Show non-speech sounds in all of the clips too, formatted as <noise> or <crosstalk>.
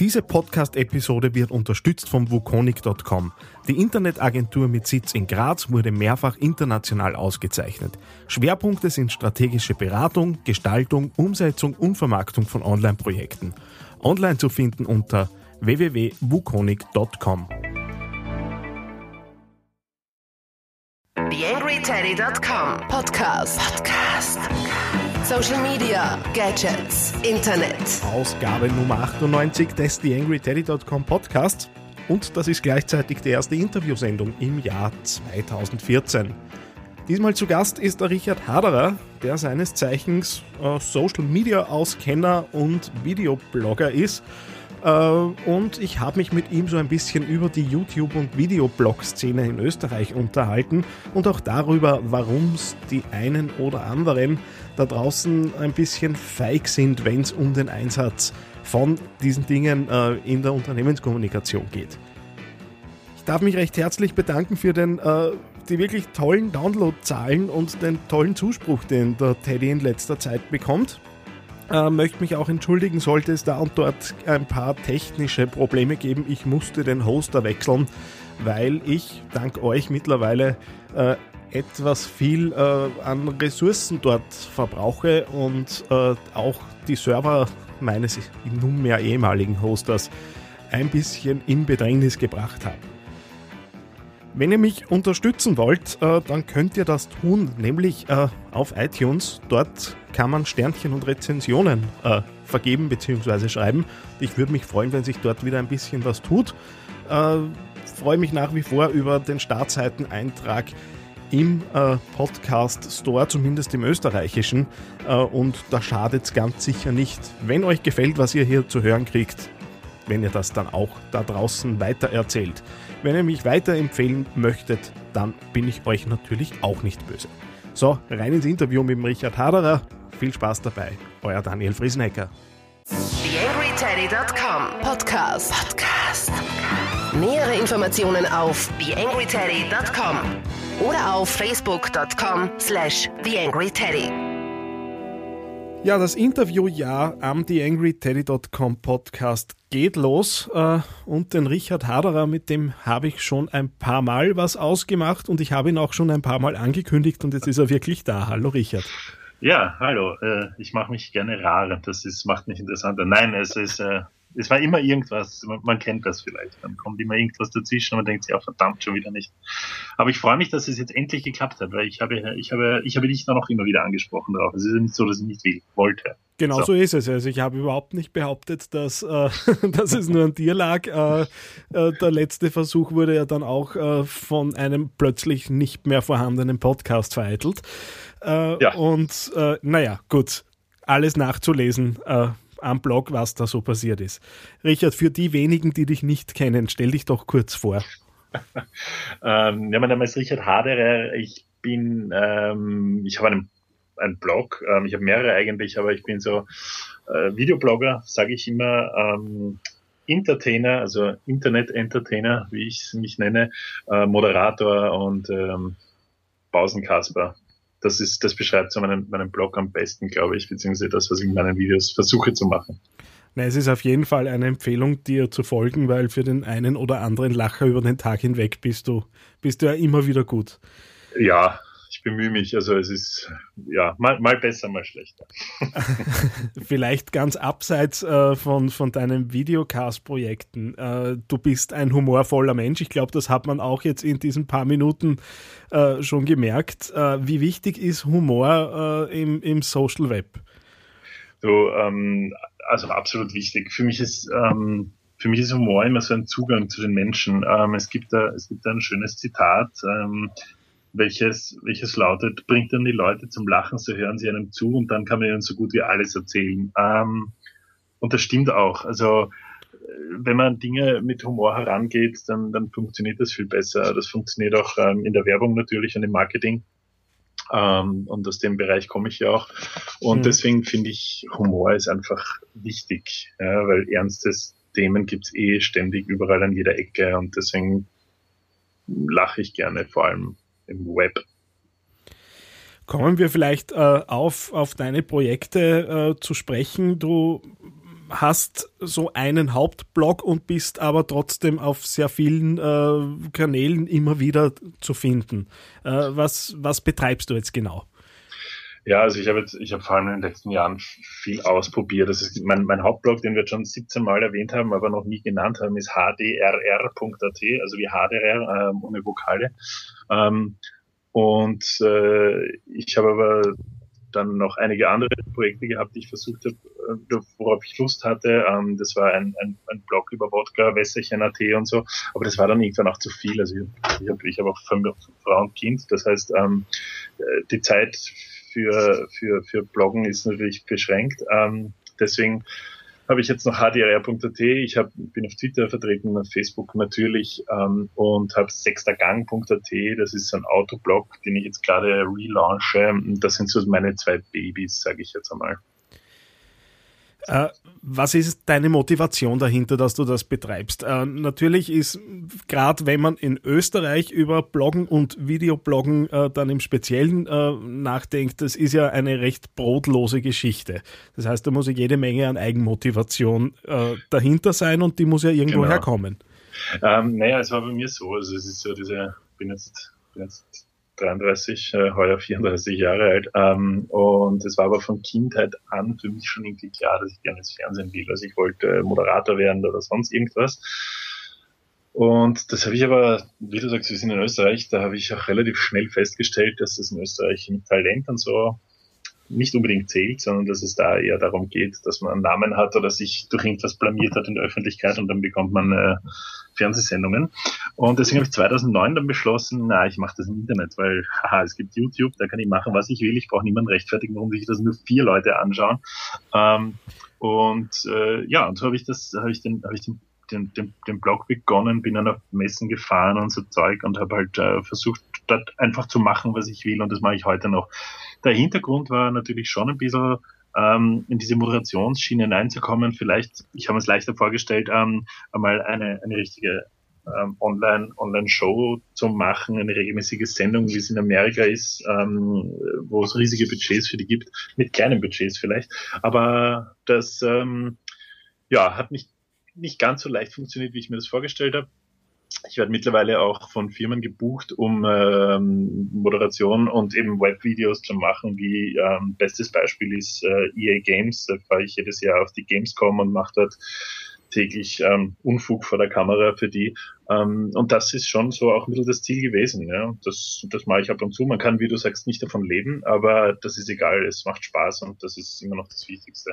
Diese Podcast-Episode wird unterstützt vom Wukonic.com. Die Internetagentur mit Sitz in Graz wurde mehrfach international ausgezeichnet. Schwerpunkte sind strategische Beratung, Gestaltung, Umsetzung und Vermarktung von Online-Projekten. Online zu finden unter www.wukonic.com. TheAngryTeddy.com Podcast. Podcast. Social Media, Gadgets, Internet. Ausgabe Nummer 98 des TheAngryTeddy.com Podcasts. Und das ist gleichzeitig die erste Interviewsendung im Jahr 2014. Diesmal zu Gast ist der Richard Haderer, der seines Zeichens äh, Social Media Auskenner und Videoblogger ist äh, und ich habe mich mit ihm so ein bisschen über die YouTube- und Videoblog-Szene in Österreich unterhalten und auch darüber, warum es die einen oder anderen da draußen ein bisschen feig sind, wenn es um den Einsatz von diesen Dingen äh, in der Unternehmenskommunikation geht. Ich darf mich recht herzlich bedanken für den, äh, die wirklich tollen Downloadzahlen und den tollen Zuspruch, den der Teddy in letzter Zeit bekommt. Äh, möchte mich auch entschuldigen, sollte es da und dort ein paar technische Probleme geben. Ich musste den Hoster wechseln, weil ich dank euch mittlerweile äh, etwas viel äh, an Ressourcen dort verbrauche und äh, auch die Server meines nunmehr ehemaligen Hosters ein bisschen in Bedrängnis gebracht habe. Wenn ihr mich unterstützen wollt, äh, dann könnt ihr das tun, nämlich äh, auf iTunes. Dort kann man Sternchen und Rezensionen äh, vergeben bzw. schreiben. Ich würde mich freuen, wenn sich dort wieder ein bisschen was tut. Äh, freue mich nach wie vor über den Startseiteneintrag im äh, Podcast Store, zumindest im österreichischen. Äh, und da schadet es ganz sicher nicht. Wenn euch gefällt, was ihr hier zu hören kriegt, wenn ihr das dann auch da draußen weitererzählt. Wenn ihr mich weiterempfehlen möchtet, dann bin ich euch natürlich auch nicht böse. So, rein ins Interview mit dem Richard Haderer. Viel Spaß dabei. Euer Daniel Friesenecker. TheAngryTeddy.com Podcast. Podcast. Nähere Informationen auf TheAngryTeddy.com oder auf Facebook.com slash TheAngryTeddy. Ja, das Interviewjahr am TheAngryTeddy.com Podcast geht los äh, und den Richard Haderer, mit dem habe ich schon ein paar Mal was ausgemacht und ich habe ihn auch schon ein paar Mal angekündigt und jetzt ist er wirklich da. Hallo Richard. Ja, hallo. Äh, ich mache mich gerne rar. Das ist, macht mich interessanter. Nein, es ist, äh, es war immer irgendwas. Man, man, kennt das vielleicht. Dann kommt immer irgendwas dazwischen und man denkt sich, ja, verdammt, schon wieder nicht. Aber ich freue mich, dass es jetzt endlich geklappt hat, weil ich habe, ich habe, ich habe dich dann auch immer wieder angesprochen drauf. Es ist ja nicht so, dass ich nicht will, wollte. Genau so. so ist es. Also ich habe überhaupt nicht behauptet, dass, äh, <laughs> dass es nur an dir lag. Äh, äh, der letzte Versuch wurde ja dann auch äh, von einem plötzlich nicht mehr vorhandenen Podcast vereitelt. Äh, ja. Und äh, naja, gut, alles nachzulesen äh, am Blog, was da so passiert ist. Richard, für die wenigen, die dich nicht kennen, stell dich doch kurz vor. <laughs> ähm, ja, mein Name ist Richard Haderer. Ich bin, ähm, ich habe einen, einen Blog. Ähm, ich habe mehrere eigentlich, aber ich bin so äh, Videoblogger, sage ich immer. Ähm, Entertainer, also Internet-Entertainer, wie ich mich nenne, äh, Moderator und ähm, Pausenkasper das ist, das beschreibt so meinen, meinen Blog am besten, glaube ich, beziehungsweise das, was ich in meinen Videos versuche zu machen. Na, es ist auf jeden Fall eine Empfehlung, dir zu folgen, weil für den einen oder anderen Lacher über den Tag hinweg bist du, bist du ja immer wieder gut. Ja, ich bemühe mich. Also es ist ja mal, mal besser, mal schlechter. <laughs> Vielleicht ganz abseits äh, von, von deinen Videocast-Projekten. Äh, du bist ein humorvoller Mensch. Ich glaube, das hat man auch jetzt in diesen paar Minuten äh, schon gemerkt. Äh, wie wichtig ist Humor äh, im, im Social Web? So, ähm, also absolut wichtig. Für mich ist ähm, für mich ist Humor immer so ein Zugang zu den Menschen. Ähm, es gibt da, es gibt da ein schönes Zitat. Ähm, welches, welches lautet, bringt dann die Leute zum Lachen, so hören sie einem zu und dann kann man ihnen so gut wie alles erzählen. Ähm, und das stimmt auch. Also wenn man Dinge mit Humor herangeht, dann, dann funktioniert das viel besser. Das funktioniert auch ähm, in der Werbung natürlich und im Marketing. Ähm, und aus dem Bereich komme ich ja auch. Und mhm. deswegen finde ich, Humor ist einfach wichtig, ja, weil ernstes Themen gibt's eh ständig überall an jeder Ecke und deswegen lache ich gerne, vor allem im Web. Kommen wir vielleicht äh, auf, auf deine Projekte äh, zu sprechen. Du hast so einen Hauptblog und bist aber trotzdem auf sehr vielen äh, Kanälen immer wieder zu finden. Äh, was, was betreibst du jetzt genau? Ja, also ich habe jetzt, ich habe vor allem in den letzten Jahren viel ausprobiert. Das ist mein, mein Hauptblog, den wir schon 17 Mal erwähnt haben, aber noch nie genannt haben, ist hdrr.at, also wie HDR ähm, ohne Vokale. Ähm, und äh, ich habe aber dann noch einige andere Projekte gehabt, die ich versucht habe, äh, worauf ich Lust hatte. Ähm, das war ein, ein, ein Blog über Wodka, Wässerchen.at und so. Aber das war dann irgendwann auch zu viel. Also ich habe ich hab auch Frau und Kind. Das heißt, ähm, äh, die Zeit für, für, für Bloggen ist natürlich beschränkt. Ähm, deswegen habe ich jetzt noch hdr.at. Ich hab, bin auf Twitter vertreten, auf Facebook natürlich ähm, und habe sechstergang.at. Das ist ein Autoblog, den ich jetzt gerade relaunche. Das sind so meine zwei Babys, sage ich jetzt einmal. Äh, was ist deine Motivation dahinter, dass du das betreibst? Äh, natürlich ist, gerade wenn man in Österreich über Bloggen und Videobloggen äh, dann im Speziellen äh, nachdenkt, das ist ja eine recht brotlose Geschichte. Das heißt, da muss ja jede Menge an Eigenmotivation äh, dahinter sein und die muss ja irgendwo genau. herkommen. Ähm, naja, es war bei mir so. Also es ist so diese, ich bin jetzt, bin jetzt 33, äh, heuer 34 Jahre alt. Ähm, und es war aber von Kindheit an für mich schon irgendwie klar, dass ich gerne ins Fernsehen will. Also ich wollte Moderator werden oder sonst irgendwas. Und das habe ich aber, wie du sagst, wir sind in Österreich, da habe ich auch relativ schnell festgestellt, dass das in Österreich mit Talent und so nicht unbedingt zählt, sondern dass es da eher darum geht, dass man einen Namen hat oder sich durch irgendwas blamiert hat in der Öffentlichkeit und dann bekommt man äh, Fernsehsendungen. Und deswegen habe ich 2009 dann beschlossen, na, ich mache das im Internet, weil, <laughs> haha, es gibt YouTube, da kann ich machen, was ich will. Ich brauche niemanden rechtfertigen, warum sich das nur vier Leute anschauen. Ähm, und äh, ja, und so habe ich das, habe ich den, habe ich den den, den, den Blog begonnen, bin dann auf Messen gefahren und so Zeug und habe halt äh, versucht, dort einfach zu machen, was ich will und das mache ich heute noch. Der Hintergrund war natürlich schon ein bisschen ähm, in diese Moderationsschiene hineinzukommen. Vielleicht, ich habe es leichter vorgestellt, ähm, einmal eine, eine richtige ähm, Online, Online-Show zu machen, eine regelmäßige Sendung, wie es in Amerika ist, ähm, wo es riesige Budgets für die gibt, mit kleinen Budgets vielleicht. Aber das ähm, ja, hat nicht, nicht ganz so leicht funktioniert, wie ich mir das vorgestellt habe ich werde mittlerweile auch von Firmen gebucht, um ähm, Moderation und eben Webvideos zu machen, wie ähm, bestes Beispiel ist äh, EA Games. Da fahre ich jedes Jahr auf die Gamescom und mache dort täglich ähm, Unfug vor der Kamera für die. Ähm, und das ist schon so auch ein bisschen das Ziel gewesen. Ja. Das, das mache ich ab und zu. Man kann, wie du sagst, nicht davon leben, aber das ist egal. Es macht Spaß und das ist immer noch das Wichtigste.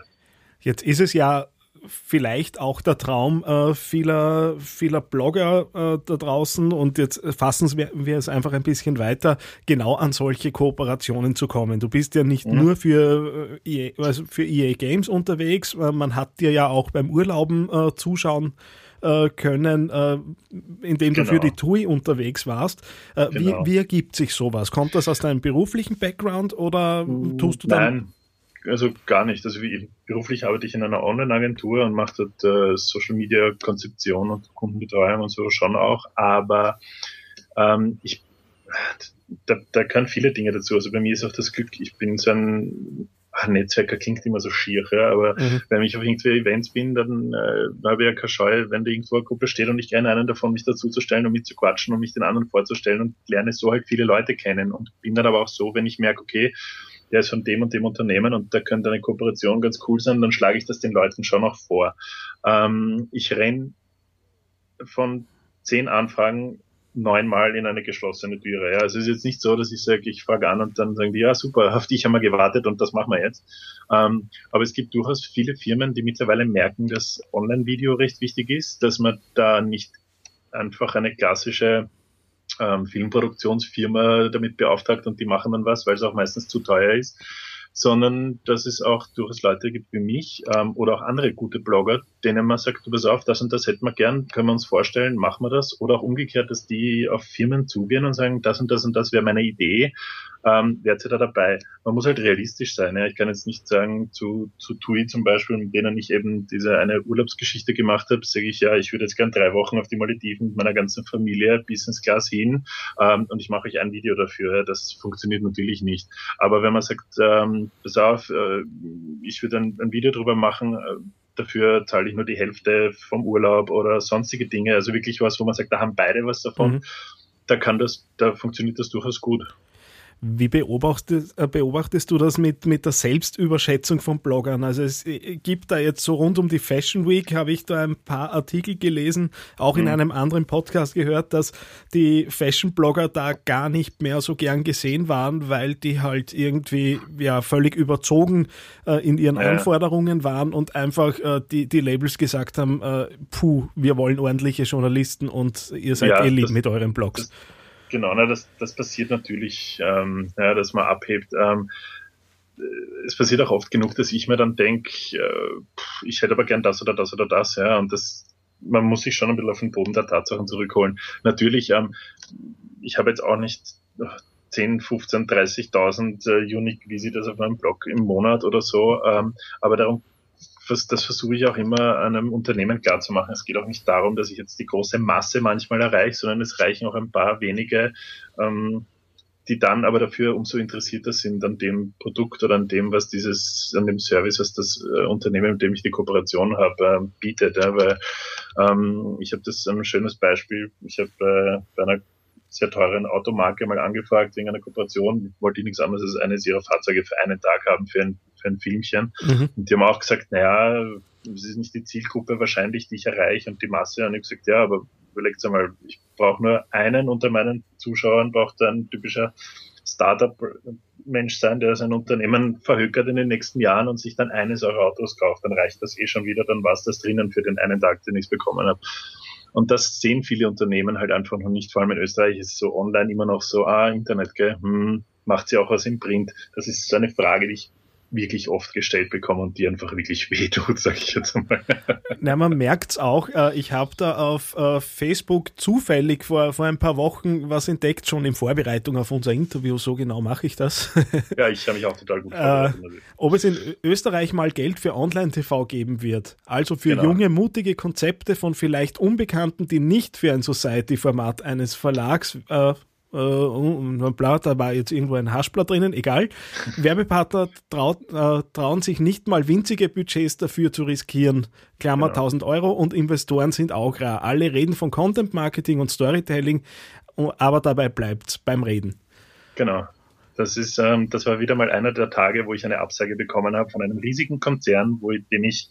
Jetzt ist es ja vielleicht auch der Traum äh, vieler, vieler Blogger äh, da draußen und jetzt fassen wir es einfach ein bisschen weiter, genau an solche Kooperationen zu kommen. Du bist ja nicht mhm. nur für, äh, EA, also für EA Games unterwegs, äh, man hat dir ja auch beim Urlauben äh, zuschauen äh, können, indem du genau. für die TUI unterwegs warst. Genau. Wie, wie ergibt sich sowas? Kommt das aus deinem beruflichen Background oder tust du dann... Nein also gar nicht. Also wie, beruflich arbeite ich in einer Online-Agentur und mache dort äh, Social Media Konzeption und Kundenbetreuung und so schon auch. Aber ähm, ich, da, da kann viele Dinge dazu. Also bei mir ist auch das Glück, ich bin so ein ach, Netzwerker klingt immer so schier, ja, aber mhm. wenn ich auf irgendwelche Events bin, dann äh, habe ich ja keine Scheu, wenn da irgendwo eine Gruppe steht und ich gerne einen davon mich dazu zu stellen und mit zu quatschen und mich den anderen vorzustellen und lerne so halt viele Leute kennen und bin dann aber auch so, wenn ich merke, okay, der ist von dem und dem Unternehmen und da könnte eine Kooperation ganz cool sein, dann schlage ich das den Leuten schon noch vor. Ähm, ich renn von zehn Anfragen neunmal in eine geschlossene Türe. Ja. Also es ist jetzt nicht so, dass ich sage, ich frage an und dann sagen die, ja super, auf dich haben wir gewartet und das machen wir jetzt. Ähm, aber es gibt durchaus viele Firmen, die mittlerweile merken, dass Online-Video recht wichtig ist, dass man da nicht einfach eine klassische ähm, Filmproduktionsfirma damit beauftragt und die machen dann was, weil es auch meistens zu teuer ist, sondern dass es auch durchaus Leute gibt wie mich ähm, oder auch andere gute Blogger, denen man sagt, du pass auf, das und das hätten wir gern, können wir uns vorstellen, machen wir das. Oder auch umgekehrt, dass die auf Firmen zugehen und sagen, das und das und das wäre meine Idee ähm, wer ihr da dabei? Man muss halt realistisch sein. Ja? Ich kann jetzt nicht sagen, zu, zu TUI zum Beispiel, mit denen ich eben diese eine Urlaubsgeschichte gemacht habe, sage ich, ja, ich würde jetzt gern drei Wochen auf die Malediven mit meiner ganzen Familie Business Class hin ähm, und ich mache euch ein Video dafür. Ja? Das funktioniert natürlich nicht. Aber wenn man sagt, ähm, pass auf, äh, ich würde ein, ein Video drüber machen, äh, dafür zahle ich nur die Hälfte vom Urlaub oder sonstige Dinge. Also wirklich was, wo man sagt, da haben beide was davon. Mhm. Da kann das, da funktioniert das durchaus gut. Wie beobachtest, äh, beobachtest du das mit, mit der Selbstüberschätzung von Bloggern? Also es äh, gibt da jetzt so rund um die Fashion Week, habe ich da ein paar Artikel gelesen, auch in mhm. einem anderen Podcast gehört, dass die Fashion-Blogger da gar nicht mehr so gern gesehen waren, weil die halt irgendwie ja völlig überzogen äh, in ihren ja. Anforderungen waren und einfach äh, die, die Labels gesagt haben, äh, puh, wir wollen ordentliche Journalisten und ihr seid ja, eh lieb mit euren Blogs. Das, Genau, na, das, das passiert natürlich, ähm, ja, dass man abhebt. Ähm, es passiert auch oft genug, dass ich mir dann denke, äh, ich hätte aber gern das oder das oder das, ja, und das, man muss sich schon ein bisschen auf den Boden der Tatsachen zurückholen. Natürlich, ähm, ich habe jetzt auch nicht 10, 15, 30.000 äh, Unique Visitors auf meinem Blog im Monat oder so, ähm, aber darum das, versuche ich auch immer einem Unternehmen klarzumachen. Es geht auch nicht darum, dass ich jetzt die große Masse manchmal erreiche, sondern es reichen auch ein paar wenige, ähm, die dann aber dafür umso interessierter sind an dem Produkt oder an dem, was dieses, an dem Service, was das äh, Unternehmen, mit dem ich die Kooperation habe, äh, bietet. Ja, weil ähm, ich habe das ein schönes Beispiel. Ich habe äh, bei einer sehr teuren Automarke mal angefragt wegen einer Kooperation. Ich wollte nichts anderes als eines ihrer Fahrzeuge für einen Tag haben, für ein für ein Filmchen. Mhm. Und die haben auch gesagt, naja, das ist nicht die Zielgruppe wahrscheinlich, die ich erreiche und die Masse. Und ich gesagt, ja, aber überlegt einmal, ich brauche nur einen unter meinen Zuschauern, braucht ein typischer Startup-Mensch sein, der sein Unternehmen verhökert in den nächsten Jahren und sich dann eines eurer Autos kauft, dann reicht das eh schon wieder, dann war es das drinnen für den einen Tag, den ich bekommen habe. Und das sehen viele Unternehmen halt einfach noch nicht. Vor allem in Österreich ist es so online immer noch so, ah, Internet, gell, hm, macht sie auch was im Print. Das ist so eine Frage, die ich wirklich oft gestellt bekommen und die einfach wirklich wehtut, <laughs> sage ich jetzt einmal. Na, man merkt's auch. Äh, ich habe da auf äh, Facebook zufällig vor, vor ein paar Wochen was entdeckt, schon in Vorbereitung auf unser Interview. So genau mache ich das. <laughs> Ja, ich habe mich auch total gut äh, vorbereitet. Äh, ob es in Österreich mal Geld für Online-TV geben wird. Also für genau. junge, mutige Konzepte von vielleicht Unbekannten, die nicht für ein Society-Format eines Verlags äh, äh, bla, da war jetzt irgendwo ein Haschblatt drinnen, egal. <laughs> Werbepartner traut, äh, trauen sich nicht mal winzige Budgets dafür zu riskieren. Klammer genau. 1000 Euro und Investoren sind auch rar. Alle reden von Content Marketing und Storytelling, aber dabei bleibt beim Reden. Genau. Das ist, ähm, das war wieder mal einer der Tage, wo ich eine Absage bekommen habe von einem riesigen Konzern, wo ich, den ich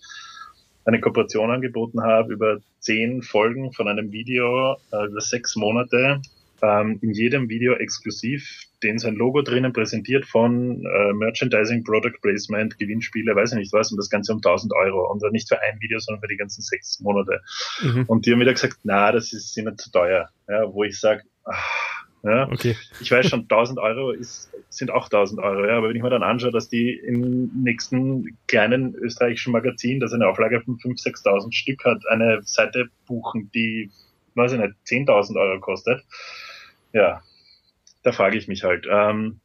eine Kooperation angeboten habe über zehn Folgen von einem Video äh, über sechs Monate ähm, in jedem Video exklusiv, den sein Logo drinnen präsentiert von äh, Merchandising, Product Placement, Gewinnspiele, weiß ich nicht was, und das Ganze um 1000 Euro. Und nicht für ein Video, sondern für die ganzen sechs Monate. Mhm. Und die haben wieder gesagt, na, das ist ihnen zu teuer. Ja, wo ich sage, ja, okay. ich weiß schon, 1000 Euro ist, sind auch 1000 Euro, ja, aber wenn ich mir dann anschaue, dass die im nächsten kleinen österreichischen Magazin, das eine Auflage von 5.000, 6.000 Stück hat, eine Seite buchen, die, weiß ich nicht, 10.000 Euro kostet, ja, da frage ich mich halt. Ähm,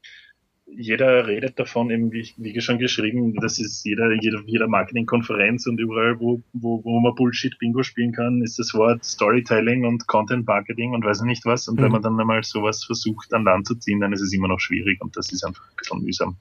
jeder redet davon, eben wie, wie schon geschrieben, das ist jeder, jeder, jeder Marketingkonferenz und überall, wo, wo, wo man Bullshit-Bingo spielen kann, ist das Wort Storytelling und Content Marketing und weiß nicht was. Und mhm. wenn man dann einmal sowas versucht an Land zu ziehen, dann ist es immer noch schwierig und das ist einfach ein bisschen mühsam.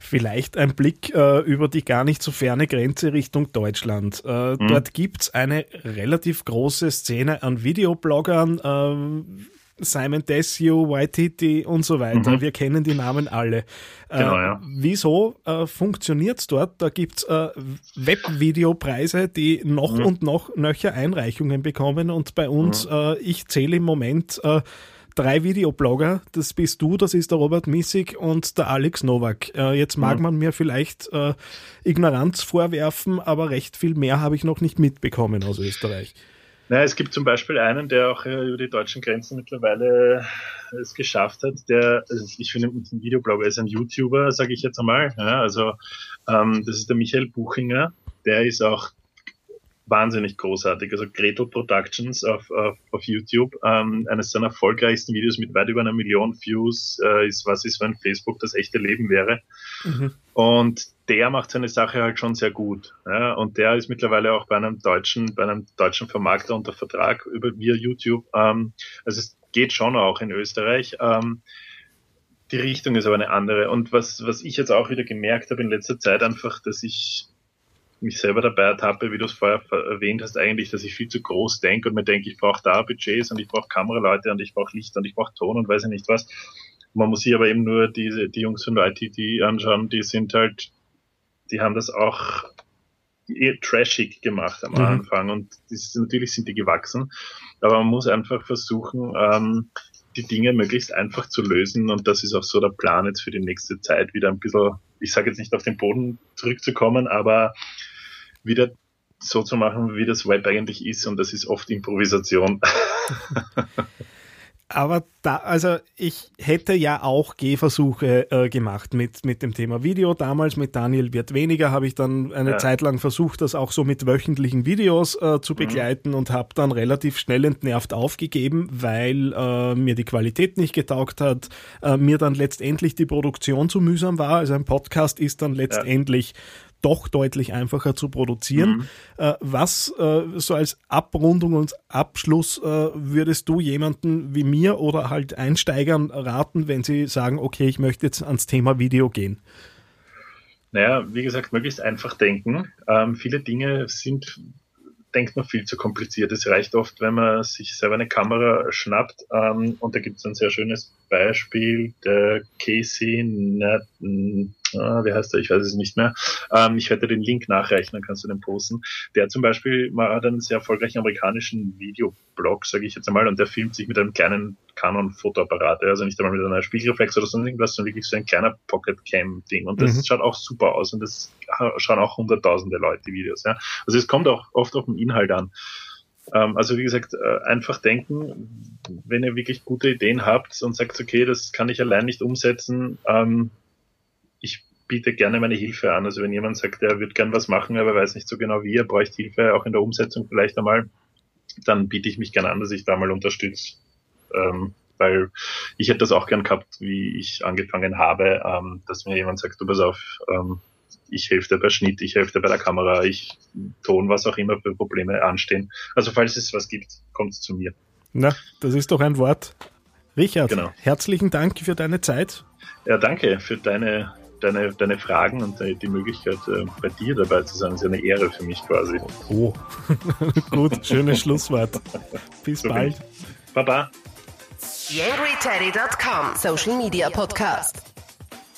Vielleicht ein Blick äh, über die gar nicht so ferne Grenze Richtung Deutschland. Äh, mhm. Dort gibt es eine relativ große Szene an Videobloggern. Äh, Simon Desio, White und so weiter. Mhm. Wir kennen die Namen alle. Genau, äh, ja. Wieso äh, funktioniert es dort? Da gibt es äh, Webvideopreise, die noch mhm. und noch nöcher Einreichungen bekommen und bei uns, mhm. äh, ich zähle im Moment äh, drei Videoblogger. Das bist du, das ist der Robert Missig und der Alex Nowak. Äh, jetzt mag mhm. man mir vielleicht äh, Ignoranz vorwerfen, aber recht viel mehr habe ich noch nicht mitbekommen aus Österreich. Naja, es gibt zum Beispiel einen, der auch äh, über die deutschen Grenzen mittlerweile äh, es geschafft hat, der, also ich finde, ein Videoblogger ist ein YouTuber, sage ich jetzt einmal. Ja, also ähm, das ist der Michael Buchinger, der ist auch wahnsinnig großartig. Also Gretel Productions auf, auf, auf YouTube, ähm, eines seiner erfolgreichsten Videos mit weit über einer Million Views, äh, ist was ist, wenn Facebook das echte Leben wäre. Mhm. Und der macht seine Sache halt schon sehr gut. Ja? Und der ist mittlerweile auch bei einem deutschen, bei einem deutschen Vermarkter unter Vertrag über via YouTube. Ähm, also es geht schon auch in Österreich. Ähm, die Richtung ist aber eine andere. Und was, was ich jetzt auch wieder gemerkt habe in letzter Zeit einfach, dass ich mich selber dabei ertappe, wie du es vorher erwähnt hast, eigentlich, dass ich viel zu groß denke und mir denke, ich brauche da Budgets und ich brauche Kameraleute und ich brauche Licht und ich brauche Ton und weiß ich nicht was. Man muss sich aber eben nur diese, die Jungs von ITT anschauen, die sind halt, die haben das auch eher trashig gemacht am mhm. Anfang und das, natürlich sind die gewachsen, aber man muss einfach versuchen, ähm, die Dinge möglichst einfach zu lösen und das ist auch so der Plan jetzt für die nächste Zeit wieder ein bisschen, ich sage jetzt nicht auf den Boden zurückzukommen, aber wieder so zu machen, wie das Web eigentlich ist und das ist oft Improvisation. <laughs> Aber da, also ich hätte ja auch Gehversuche äh, gemacht mit, mit dem Thema Video. Damals mit Daniel wird weniger, habe ich dann eine ja. Zeit lang versucht, das auch so mit wöchentlichen Videos äh, zu mhm. begleiten mhm. und habe dann relativ schnell entnervt aufgegeben, weil äh, mir die Qualität nicht getaugt hat, äh, mir dann letztendlich die Produktion zu mühsam war. Also ein Podcast ist dann letztendlich ja doch deutlich einfacher zu produzieren. Mhm. Äh, was äh, so als Abrundung und Abschluss äh, würdest du jemanden wie mir oder halt Einsteigern raten, wenn sie sagen, okay, ich möchte jetzt ans Thema Video gehen? Naja, wie gesagt, möglichst einfach denken. Ähm, viele Dinge sind denkt man viel zu kompliziert. Es reicht oft, wenn man sich selber eine Kamera schnappt. Ähm, und da gibt es ein sehr schönes Beispiel, der Casey, Nat, ah, wie heißt er, ich weiß es nicht mehr. Ähm, ich werde den Link nachreichen, dann kannst du den posten. Der zum Beispiel mal hat einen sehr erfolgreichen amerikanischen Videoblog, sage ich jetzt einmal, und der filmt sich mit einem kleinen Canon-Fotoapparat, also nicht einmal mit einer Spiegelreflex oder so irgendwas, sondern wirklich so ein kleiner Pocket-Cam-Ding. Und das mhm. schaut auch super aus und das schauen auch hunderttausende Leute Videos. Ja. Also es kommt auch oft auf den Inhalt an. Ähm, also wie gesagt, äh, einfach denken, wenn ihr wirklich gute Ideen habt und sagt, okay, das kann ich allein nicht umsetzen, ähm, ich biete gerne meine Hilfe an. Also wenn jemand sagt, er wird gern was machen, aber weiß nicht so genau wie, er bräuchte Hilfe, auch in der Umsetzung vielleicht einmal, dann biete ich mich gerne an, dass ich da mal unterstütze. Ähm, weil ich hätte das auch gern gehabt, wie ich angefangen habe, ähm, dass mir jemand sagt, du pass auf, ähm, ich helfe dir bei Schnitt, ich helfe dir bei der Kamera, ich Ton, was auch immer für Probleme anstehen. Also falls es was gibt, kommt es zu mir. Na, das ist doch ein Wort. Richard, genau. herzlichen Dank für deine Zeit. Ja, danke für deine, deine, deine Fragen und die Möglichkeit, äh, bei dir dabei zu sein. Das ist eine Ehre für mich quasi. Oh, <laughs> gut, schönes Schlusswort. Bis so bald. Baba. YangryTeddy.com Social Media Podcast.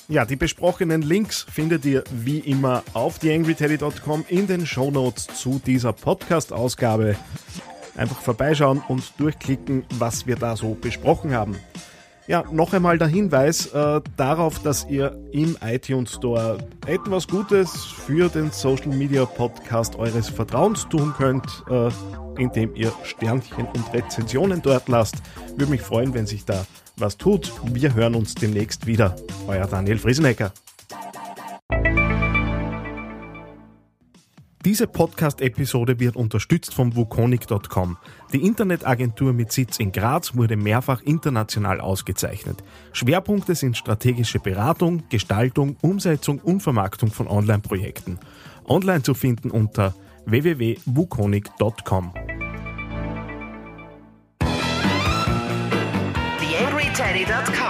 Ja, die besprochenen Links findet ihr wie immer auf theangryteddy.com in den Shownotes zu dieser Podcast-Ausgabe. Einfach vorbeischauen und durchklicken, was wir da so besprochen haben. Ja, noch einmal der Hinweis äh, darauf, dass ihr im iTunes Store etwas Gutes für den Social Media Podcast eures Vertrauens tun könnt, äh, indem ihr Sternchen und Rezensionen dort lasst. Würde mich freuen, wenn sich da was tut. Wir hören uns demnächst wieder. Euer Daniel Friesenecker. Diese Podcast-Episode wird unterstützt vom Wukonic.com. Die Internetagentur mit Sitz in Graz wurde mehrfach international ausgezeichnet. Schwerpunkte sind strategische Beratung, Gestaltung, Umsetzung und Vermarktung von Online-Projekten. Online zu finden unter www.wukonic.com.